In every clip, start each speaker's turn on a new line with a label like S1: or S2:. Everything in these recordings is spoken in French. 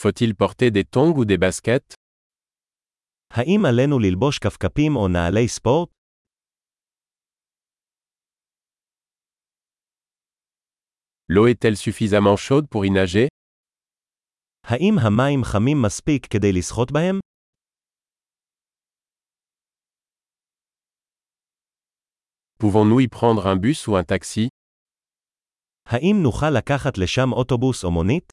S1: Faut-il porter des tongs ou des baskets
S2: האם עלינו ללבוש כפכפים או נעלי ספורט?
S1: L'eau est-elle suffisamment chaude pour y nager
S2: האם המים חמים מספיק כדי לשחות בהם?
S1: Pouvons-nous y prendre un bus ou un taxi
S2: האם נוכל לקחת לשם אוטובוס או מונית?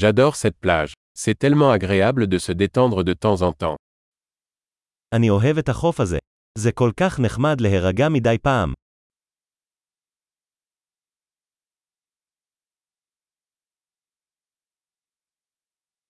S1: J'adore cette plage. C'est tellement agréable de se détendre de temps en temps.
S2: אני אוהב את החוף הזה. זה כל כך נחמד להירגע מדי פעם.